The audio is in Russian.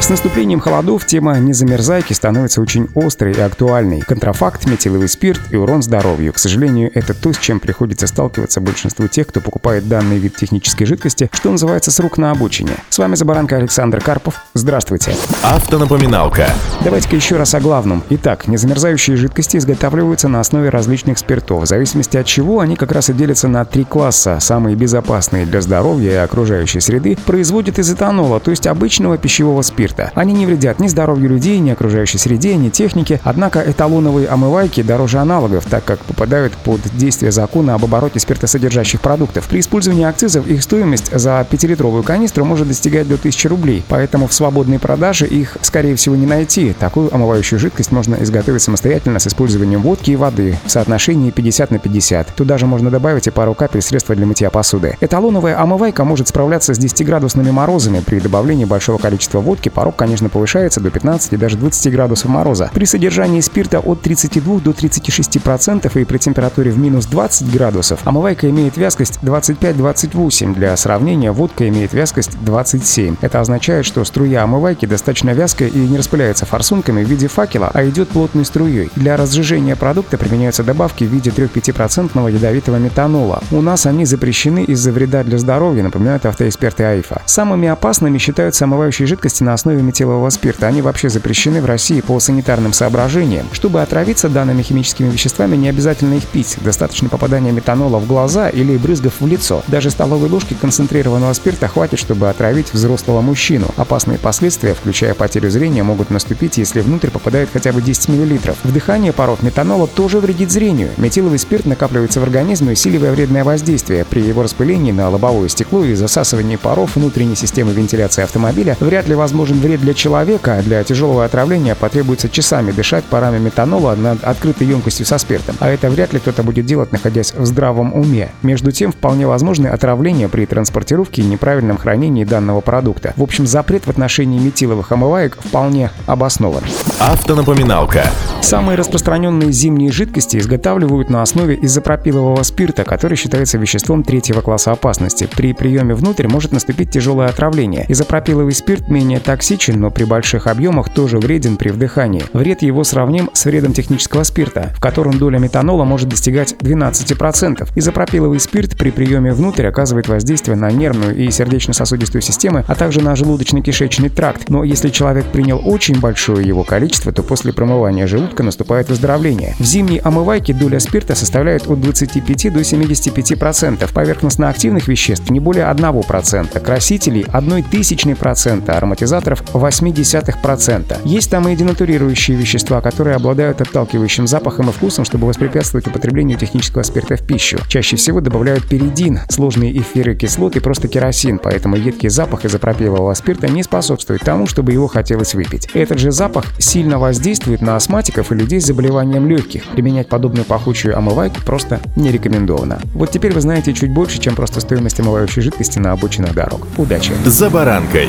С наступлением холодов тема незамерзайки становится очень острой и актуальной. Контрафакт, метиловый спирт и урон здоровью. К сожалению, это то, с чем приходится сталкиваться большинству тех, кто покупает данный вид технической жидкости, что называется с рук на обочине. С вами Забаранка Александр Карпов. Здравствуйте. Автонапоминалка. Давайте-ка еще раз о главном. Итак, незамерзающие жидкости изготавливаются на основе различных спиртов. В зависимости от чего они как раз и делятся на три класса. Самые безопасные для здоровья и окружающей среды производят из этанола, то есть обычного пищевого спирта продукта. Они не вредят ни здоровью людей, ни окружающей среде, ни технике, однако эталоновые омывайки дороже аналогов, так как попадают под действие закона об обороте спиртосодержащих продуктов. При использовании акцизов их стоимость за 5-литровую канистру может достигать до 1000 рублей, поэтому в свободной продаже их, скорее всего, не найти. Такую омывающую жидкость можно изготовить самостоятельно с использованием водки и воды в соотношении 50 на 50. Туда же можно добавить и пару капель средства для мытья посуды. Эталоновая омывайка может справляться с 10-градусными морозами при добавлении большого количества водки, порог, конечно, повышается до 15 и даже 20 градусов мороза. При содержании спирта от 32 до 36% процентов и при температуре в минус 20 градусов омывайка имеет вязкость 25-28. Для сравнения, водка имеет вязкость 27. Это означает, что струя омывайки достаточно вязкая и не распыляется форсунками в виде факела, а идет плотной струей. Для разжижения продукта применяются добавки в виде 3-5% ядовитого метанола. У нас они запрещены из-за вреда для здоровья, напоминают автоэксперты АИФа. Самыми опасными считаются омывающие жидкости на основе основе метилового спирта. Они вообще запрещены в России по санитарным соображениям. Чтобы отравиться данными химическими веществами, не обязательно их пить. Достаточно попадания метанола в глаза или брызгов в лицо. Даже столовой ложки концентрированного спирта хватит, чтобы отравить взрослого мужчину. Опасные последствия, включая потерю зрения, могут наступить, если внутрь попадает хотя бы 10 мл. Вдыхание паров метанола тоже вредит зрению. Метиловый спирт накапливается в организме, усиливая вредное воздействие. При его распылении на лобовое стекло и засасывании паров внутренней системы вентиляции автомобиля вряд ли возможен вред для человека, а для тяжелого отравления потребуется часами дышать парами метанола над открытой емкостью со спиртом. А это вряд ли кто-то будет делать, находясь в здравом уме. Между тем, вполне возможны отравления при транспортировке и неправильном хранении данного продукта. В общем, запрет в отношении метиловых омываек вполне обоснован. Автонапоминалка. Самые распространенные зимние жидкости изготавливают на основе изопропилового спирта, который считается веществом третьего класса опасности. При приеме внутрь может наступить тяжелое отравление. Изопропиловый спирт менее токсичен токсичен, но при больших объемах тоже вреден при вдыхании. Вред его сравним с вредом технического спирта, в котором доля метанола может достигать 12%. Изопропиловый спирт при приеме внутрь оказывает воздействие на нервную и сердечно-сосудистую системы, а также на желудочно-кишечный тракт. Но если человек принял очень большое его количество, то после промывания желудка наступает выздоровление. В зимней омывайке доля спирта составляет от 25 до 75%, поверхностно-активных веществ не более 1%, красителей 1 тысячной процента, ароматизаторов 0,8%. Есть там и денатурирующие вещества, которые обладают отталкивающим запахом и вкусом, чтобы воспрепятствовать употреблению технического спирта в пищу. Чаще всего добавляют перидин, сложные эфиры кислот и просто керосин, поэтому едкий запах изопропилового спирта не способствует тому, чтобы его хотелось выпить. Этот же запах сильно воздействует на астматиков и людей с заболеванием легких. Применять подобную пахучую омывайку просто не рекомендовано. Вот теперь вы знаете чуть больше, чем просто стоимость омывающей жидкости на обочинах дорог. Удачи! За баранкой!